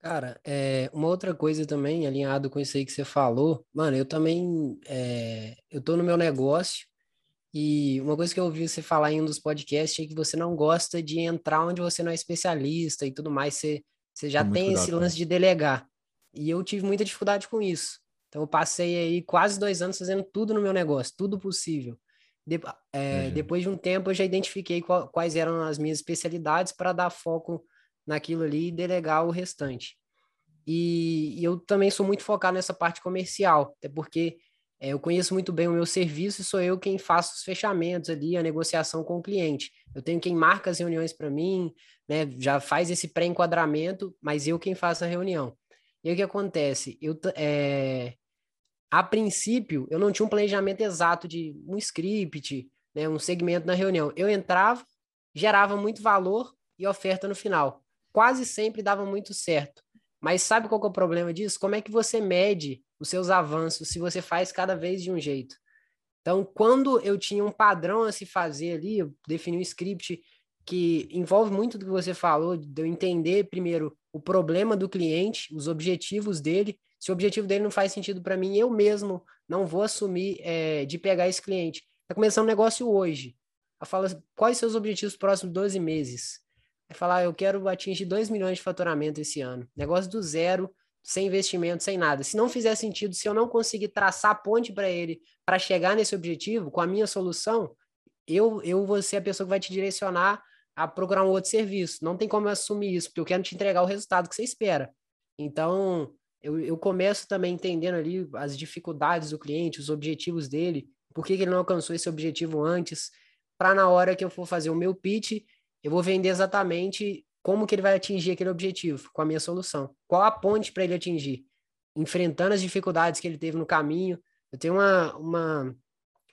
Speaker 2: Cara, é, uma outra coisa também, alinhado com isso aí que você falou, mano, eu também, é, eu tô no meu negócio e uma coisa que eu ouvi você falar em um dos podcasts é que você não gosta de entrar onde você não é especialista e tudo mais, você, você já tem cuidado, esse lance de delegar. E eu tive muita dificuldade com isso. Então eu passei aí quase dois anos fazendo tudo no meu negócio, tudo possível. De, é, depois de um tempo eu já identifiquei qual, quais eram as minhas especialidades para dar foco naquilo ali e delegar o restante. E, e, eu também sou muito focado nessa parte comercial, até porque é, eu conheço muito bem o meu serviço e sou eu quem faço os fechamentos ali, a negociação com o cliente. Eu tenho quem marca as reuniões para mim, né, já faz esse pré-enquadramento, mas eu quem faço a reunião. E aí o que acontece? Eu, é, a princípio, eu não tinha um planejamento exato de um script, né, um segmento na reunião. Eu entrava, gerava muito valor e oferta no final. Quase sempre dava muito certo. Mas sabe qual é o problema disso? Como é que você mede os seus avanços se você faz cada vez de um jeito? Então, quando eu tinha um padrão a se fazer ali, eu defini um script que envolve muito do que você falou, de eu entender primeiro o problema do cliente, os objetivos dele. Se o objetivo dele não faz sentido para mim, eu mesmo não vou assumir é, de pegar esse cliente. Está começando um negócio hoje. Ela fala, quais seus objetivos próximos 12 meses? É falar, eu quero atingir 2 milhões de faturamento esse ano. Negócio do zero, sem investimento, sem nada. Se não fizer sentido, se eu não conseguir traçar ponte para ele para chegar nesse objetivo, com a minha solução, eu, eu vou ser a pessoa que vai te direcionar a procurar um outro serviço. Não tem como eu assumir isso, porque eu quero te entregar o resultado que você espera. Então, eu, eu começo também entendendo ali as dificuldades do cliente, os objetivos dele, por que, que ele não alcançou esse objetivo antes, para na hora que eu for fazer o meu pitch, eu vou vender exatamente como que ele vai atingir aquele objetivo com a minha solução. Qual a ponte para ele atingir? Enfrentando as dificuldades que ele teve no caminho. Eu tenho uma, uma,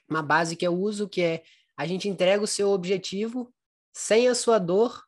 Speaker 2: uma base que eu uso, que é a gente entrega o seu objetivo sem a sua dor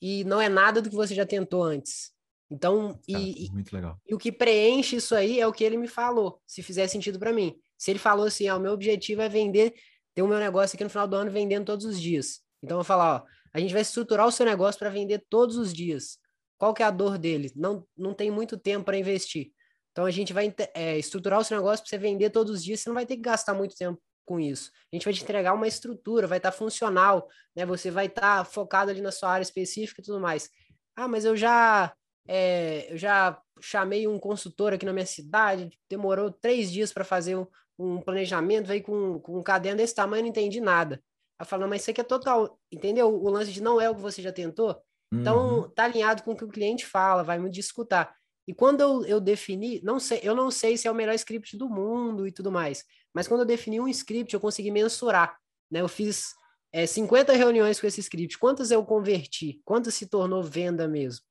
Speaker 2: e não é nada do que você já tentou antes. Então, e,
Speaker 1: muito legal.
Speaker 2: e o que preenche isso aí é o que ele me falou, se fizer sentido para mim. Se ele falou assim, ah, o meu objetivo é vender, ter o meu negócio aqui no final do ano vendendo todos os dias. Então, eu vou falar, ó, a gente vai estruturar o seu negócio para vender todos os dias. Qual que é a dor dele? Não, não tem muito tempo para investir. Então a gente vai é, estruturar o seu negócio para você vender todos os dias, você não vai ter que gastar muito tempo com isso. A gente vai te entregar uma estrutura, vai estar tá funcional, né? Você vai estar tá focado ali na sua área específica e tudo mais. Ah, mas eu já é, eu já chamei um consultor aqui na minha cidade, demorou três dias para fazer um, um, planejamento, veio com, com um caderno desse tamanho, não entendi nada. Ela fala, mas isso aqui é total, entendeu? O lance de não é o que você já tentou. Então, uhum. tá alinhado com o que o cliente fala, vai muito escutar. E quando eu, eu defini, não sei, eu não sei se é o melhor script do mundo e tudo mais, mas quando eu defini um script, eu consegui mensurar, né? Eu fiz é, 50 reuniões com esse script, quantas eu converti, quantas se tornou venda mesmo.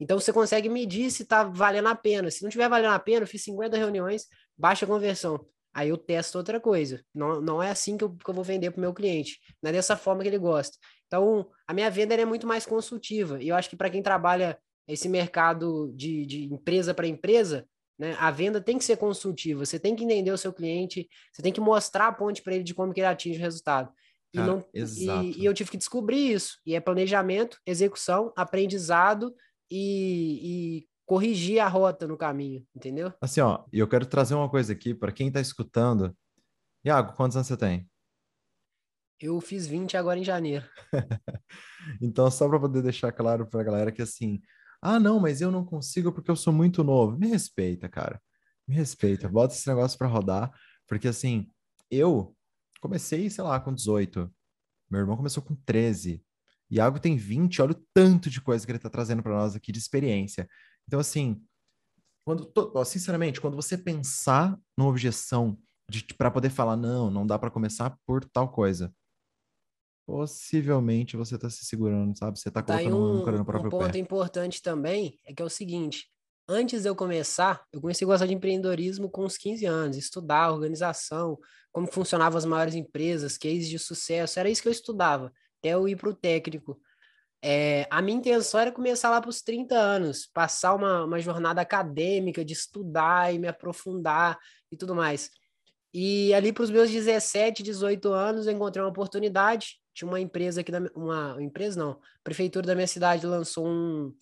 Speaker 2: Então você consegue medir se está valendo a pena. Se não estiver valendo a pena, eu fiz 50 reuniões, baixa conversão. Aí eu testo outra coisa. Não, não é assim que eu, que eu vou vender para o meu cliente. Não é dessa forma que ele gosta. Então, a minha venda é muito mais consultiva. E eu acho que para quem trabalha esse mercado de, de empresa para empresa, né, a venda tem que ser consultiva. Você tem que entender o seu cliente, você tem que mostrar a ponte para ele de como que ele atinge o resultado. E, não, e, e, eu tive que descobrir isso. E é planejamento, execução, aprendizado e, e corrigir a rota no caminho, entendeu?
Speaker 1: Assim, ó, e eu quero trazer uma coisa aqui para quem está escutando. Iago, quantos anos você tem?
Speaker 2: Eu fiz 20 agora em janeiro.
Speaker 1: então, só para poder deixar claro para a galera que assim, ah, não, mas eu não consigo porque eu sou muito novo. Me respeita, cara. Me respeita. Bota esse negócio para rodar, porque assim, eu comecei, sei lá, com 18. Meu irmão começou com 13. Iago tem 20, olha o tanto de coisa que ele está trazendo para nós aqui de experiência. Então, assim, quando, sinceramente, quando você pensar numa objeção para poder falar, não, não dá para começar por tal coisa, possivelmente você está se segurando, sabe? Você está tá colocando
Speaker 2: um,
Speaker 1: um no próprio
Speaker 2: Um ponto
Speaker 1: pé.
Speaker 2: importante também é que é o seguinte, antes de eu começar, eu comecei a gostar de empreendedorismo com uns 15 anos, estudar organização, como funcionavam as maiores empresas, cases de sucesso, era isso que eu estudava, até eu ir para o técnico. É, a minha intenção era começar lá para os 30 anos, passar uma, uma jornada acadêmica de estudar e me aprofundar e tudo mais. E ali para os meus 17, 18 anos, eu encontrei uma oportunidade tinha uma empresa aqui, da, uma empresa não, a prefeitura da minha cidade lançou um,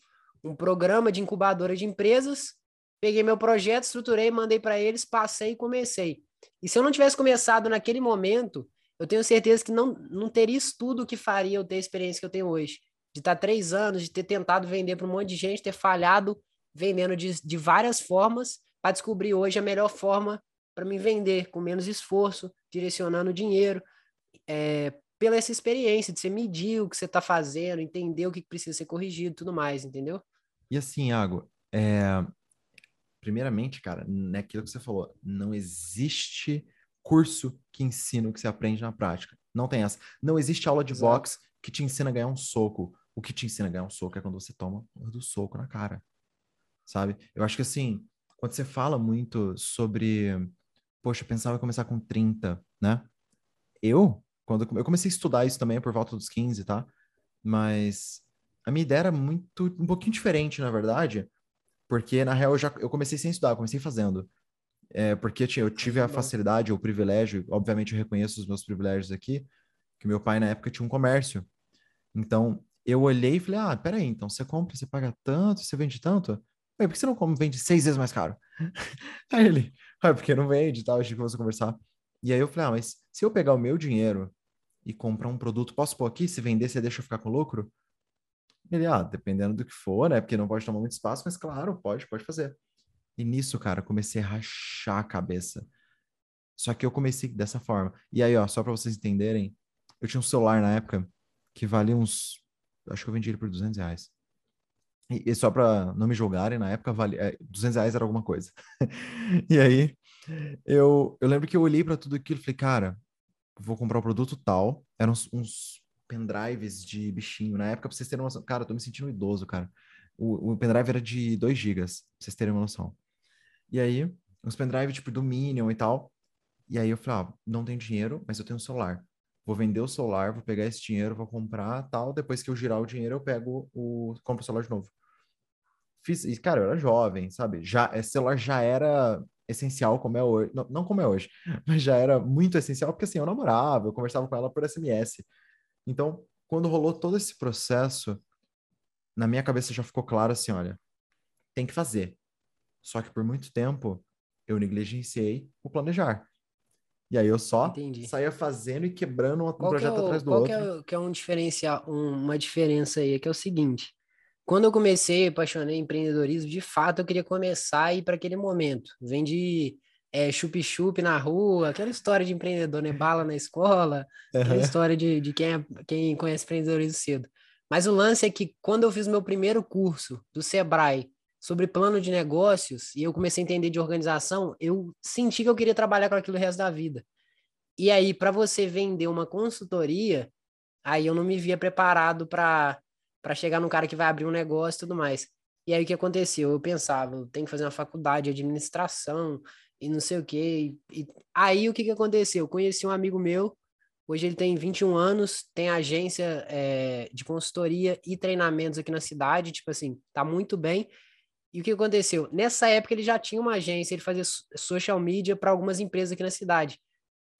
Speaker 2: um programa de incubadora de empresas. Peguei meu projeto, estruturei, mandei para eles, passei e comecei. E se eu não tivesse começado naquele momento, eu tenho certeza que não, não teria estudo que faria eu ter a experiência que eu tenho hoje. De estar três anos, de ter tentado vender para um monte de gente, ter falhado vendendo de, de várias formas, para descobrir hoje a melhor forma para me vender, com menos esforço, direcionando dinheiro, é, pela essa experiência de você medir o que você está fazendo, entender o que precisa ser corrigido tudo mais, entendeu?
Speaker 1: E assim, Iago, é... primeiramente, cara, naquilo que você falou, não existe curso que ensina o que você aprende na prática. Não tem essa. Não existe aula de Exato. boxe que te ensina a ganhar um soco. O que te ensina a ganhar um soco é quando você toma do soco na cara. Sabe? Eu acho que assim, quando você fala muito sobre, poxa, eu pensava em começar com 30, né? Eu, quando eu comecei a estudar isso também por volta dos 15, tá? Mas a minha ideia era muito, um pouquinho diferente, na verdade, porque na real eu já eu comecei sem estudar, eu comecei fazendo. É, porque eu, eu tive a facilidade, o privilégio, obviamente eu reconheço os meus privilégios aqui, que meu pai na época tinha um comércio. Então, eu olhei e falei, ah, peraí, então você compra, você paga tanto, você vende tanto? por que você não vende seis vezes mais caro? aí ele, ah, porque não vende e tal, a gente começou a conversar. E aí eu falei, ah, mas se eu pegar o meu dinheiro e comprar um produto, posso pôr aqui? Se vender, você deixa eu ficar com lucro? Ele, ah, dependendo do que for, né? Porque não pode tomar muito espaço, mas claro, pode, pode fazer. E nisso, cara, comecei a rachar a cabeça. Só que eu comecei dessa forma. E aí, ó, só para vocês entenderem, eu tinha um celular na época que valia uns. Acho que eu vendi ele por 200 reais. E, e só para não me julgarem, na época valia. É, 200 reais era alguma coisa. e aí, eu, eu lembro que eu olhei para tudo aquilo e falei, cara, vou comprar o um produto tal. Eram uns, uns pendrives de bichinho. Na época, pra vocês terem uma noção. Cara, eu tô me sentindo idoso, cara. O, o pendrive era de 2 gigas, pra vocês terem uma noção. E aí, uns pendrive tipo do Minion e tal. E aí eu falei, ah, não tenho dinheiro, mas eu tenho um celular. Vou vender o celular, vou pegar esse dinheiro, vou comprar tal. Depois que eu girar o dinheiro, eu pego o. compro o celular de novo. Fiz, e, cara, eu era jovem, sabe? Já, esse celular já era essencial como é hoje. Não, não como é hoje, mas já era muito essencial, porque assim, eu namorava, eu conversava com ela por SMS. Então, quando rolou todo esse processo, na minha cabeça já ficou claro assim, olha, tem que fazer. Só que por muito tempo eu negligenciei o planejar. E aí eu só Entendi. saía fazendo e quebrando um qual projeto é o, atrás do
Speaker 2: qual
Speaker 1: outro.
Speaker 2: Qual que é, que é um diferencial, uma diferença aí, que é o seguinte. Quando eu comecei, apaixonei em empreendedorismo, de fato eu queria começar a ir para aquele momento. Vendi é, chup-chup na rua, aquela história de empreendedor, né? Bala na escola, uhum. aquela história de, de quem, é, quem conhece empreendedorismo cedo. Mas o lance é que quando eu fiz meu primeiro curso do Sebrae sobre plano de negócios e eu comecei a entender de organização, eu senti que eu queria trabalhar com aquilo o resto da vida. E aí, para você vender uma consultoria, aí eu não me via preparado para chegar num cara que vai abrir um negócio e tudo mais. E aí o que aconteceu? Eu pensava, eu tenho que fazer uma faculdade de administração, e não sei o quê. E, aí o que, que aconteceu? Eu conheci um amigo meu, hoje ele tem 21 anos, tem agência é, de consultoria e treinamentos aqui na cidade, tipo assim, tá muito bem. E o que aconteceu? Nessa época ele já tinha uma agência, ele fazia social media para algumas empresas aqui na cidade.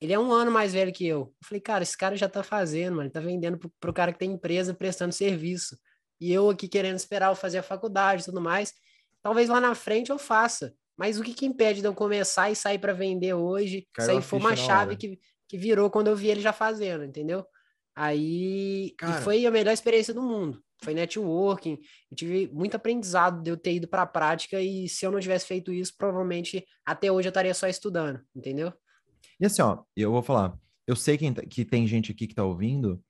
Speaker 2: Ele é um ano mais velho que eu. Eu falei, cara, esse cara já tá fazendo, mano, ele tá vendendo pro, pro cara que tem empresa prestando serviço. E eu aqui querendo esperar eu fazer a faculdade e tudo mais. Talvez lá na frente eu faça. Mas o que, que impede de eu começar e sair para vender hoje? Caiu Isso aí foi uma chave que, que virou quando eu vi ele já fazendo, entendeu? Aí Cara... foi a melhor experiência do mundo. Foi networking. Eu tive muito aprendizado de eu ter ido para a prática e se eu não tivesse feito isso, provavelmente até hoje eu estaria só estudando, entendeu?
Speaker 1: E assim, ó, eu vou falar. Eu sei que, tá, que tem gente aqui que está ouvindo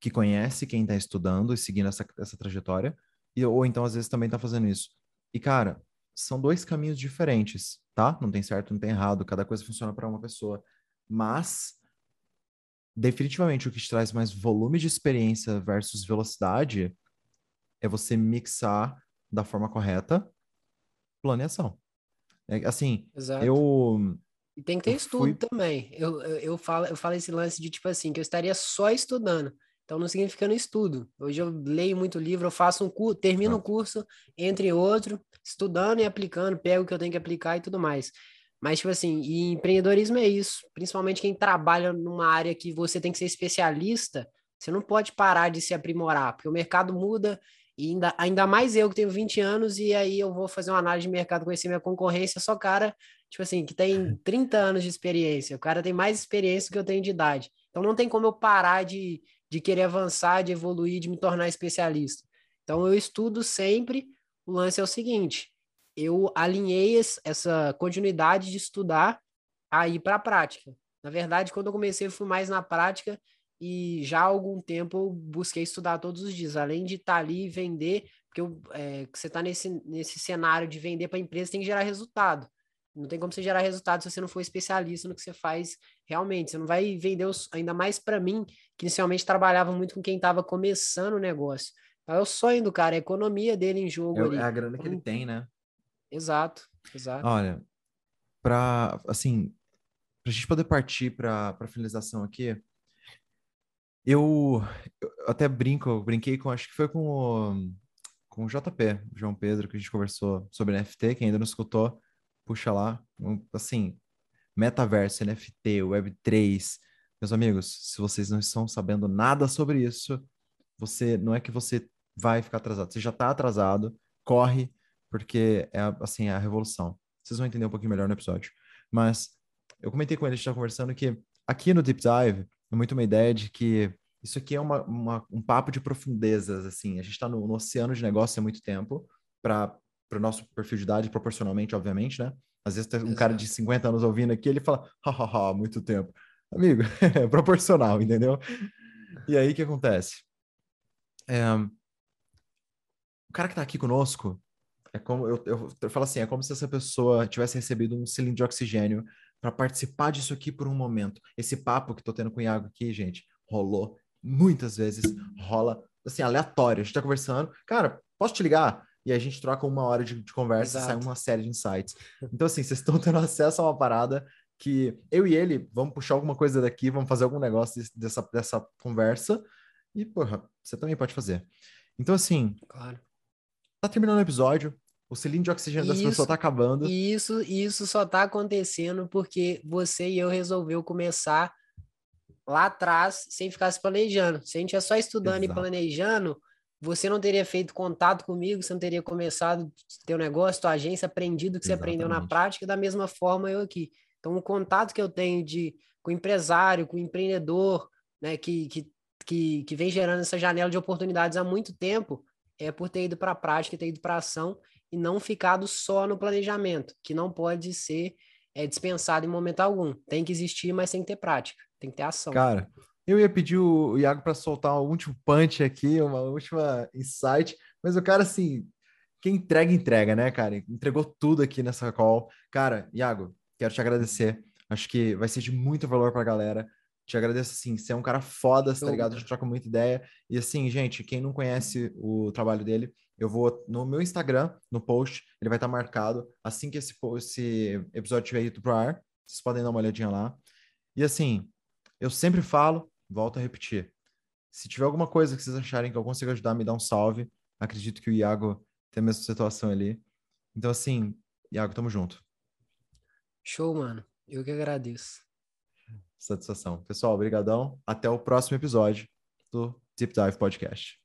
Speaker 1: que conhece quem está estudando e seguindo essa, essa trajetória, e, ou então às vezes também está fazendo isso. E cara, são dois caminhos diferentes, tá? Não tem certo, não tem errado, cada coisa funciona para uma pessoa. Mas definitivamente o que te traz mais volume de experiência versus velocidade é você mixar da forma correta planeação. É, assim, Exato. eu
Speaker 2: e tem que ter estudo fui... também. Eu, eu, eu, falo, eu falo esse lance de tipo assim, que eu estaria só estudando. Então não significa no estudo. Hoje eu leio muito livro, eu faço um curso, termino um curso, entre outro, estudando e aplicando, pego o que eu tenho que aplicar e tudo mais. Mas, tipo assim, e empreendedorismo é isso. Principalmente quem trabalha numa área que você tem que ser especialista, Você não pode parar de se aprimorar, porque o mercado muda, e ainda, ainda mais eu que tenho 20 anos, e aí eu vou fazer uma análise de mercado, conhecer minha concorrência, só cara, tipo assim, que tem 30 anos de experiência. O cara tem mais experiência do que eu tenho de idade. Então não tem como eu parar de, de querer avançar, de evoluir, de me tornar especialista. Então eu estudo sempre. O lance é o seguinte: eu alinhei essa continuidade de estudar aí para a prática. Na verdade, quando eu comecei, eu fui mais na prática e já há algum tempo eu busquei estudar todos os dias, além de estar tá ali e vender, porque eu, é, você está nesse, nesse cenário de vender para a empresa, tem que gerar resultado. Não tem como você gerar resultado se você não for especialista no que você faz realmente. Você não vai vender, os, ainda mais para mim, que inicialmente trabalhava muito com quem estava começando o negócio. Então, é o sonho do cara, é a economia dele em jogo. É, ali.
Speaker 1: é a grana que ele tem, né?
Speaker 2: Exato, exato.
Speaker 1: Olha, para assim, para a gente poder partir para a finalização aqui, eu, eu, até brinco, eu brinquei com, acho que foi com o, com o JP, João Pedro, que a gente conversou sobre NFT, quem ainda não escutou, puxa lá, assim, metaverso, NFT, Web3. Meus amigos, se vocês não estão sabendo nada sobre isso, você não é que você vai ficar atrasado, você já está atrasado, corre, porque é assim, é a revolução. Vocês vão entender um pouquinho melhor no episódio. Mas eu comentei com ele, a gente está conversando que aqui no Deep Dive, muito uma ideia de que isso aqui é uma, uma um papo de profundezas, assim. A gente está no, no, oceano de negócio há muito tempo, para o nosso perfil de idade, proporcionalmente, obviamente, né? Às vezes tem um Exato. cara de 50 anos ouvindo aqui, ele fala, hahaha, muito tempo. Amigo, é proporcional, entendeu? E aí, o que acontece? É, o cara que está aqui conosco, é como eu, eu, eu falo assim, é como se essa pessoa tivesse recebido um cilindro de oxigênio para participar disso aqui por um momento. Esse papo que estou tendo com o Iago aqui, gente, rolou muitas vezes, rola assim, aleatório. A gente está conversando, cara, posso te ligar? E a gente troca uma hora de, de conversa Exato. e sai uma série de insights. Então, assim, vocês estão tendo acesso a uma parada que eu e ele vamos puxar alguma coisa daqui, vamos fazer algum negócio dessa, dessa conversa. E, porra, você também pode fazer. Então, assim,
Speaker 2: claro.
Speaker 1: tá terminando o episódio. O cilindro de oxigênio das pessoas tá acabando.
Speaker 2: E isso, isso só tá acontecendo porque você e eu resolveu começar lá atrás sem ficar se planejando. Se a gente é só estudando Exato. e planejando, você não teria feito contato comigo, você não teria começado teu negócio, tua agência, aprendido o que Exatamente. você aprendeu na prática, da mesma forma eu aqui. Então, o contato que eu tenho de com empresário, com empreendedor, né, que, que, que, que vem gerando essa janela de oportunidades há muito tempo, é por ter ido para a prática, ter ido para a ação e não ficado só no planejamento, que não pode ser é, dispensado em momento algum. Tem que existir, mas tem que ter prática, tem que ter ação.
Speaker 1: Cara, eu ia pedir o Iago para soltar um último punch aqui, uma última insight, mas o cara, assim, quem entrega, entrega, né, cara? Entregou tudo aqui nessa call. Cara, Iago, quero te agradecer. Acho que vai ser de muito valor para a galera. Te agradeço, assim, você é um cara foda, tá ligado? A gente troca muita ideia. E, assim, gente, quem não conhece o trabalho dele, eu vou no meu Instagram, no post, ele vai estar tá marcado. Assim que esse, esse episódio tiver ido pro ar, vocês podem dar uma olhadinha lá. E assim, eu sempre falo, volto a repetir. Se tiver alguma coisa que vocês acharem que eu consigo ajudar, me dá um salve. Acredito que o Iago tem a mesma situação ali. Então, assim, Iago, tamo junto.
Speaker 2: Show, mano. Eu que agradeço.
Speaker 1: Satisfação. Pessoal, obrigadão. Até o próximo episódio do Deep Dive Podcast.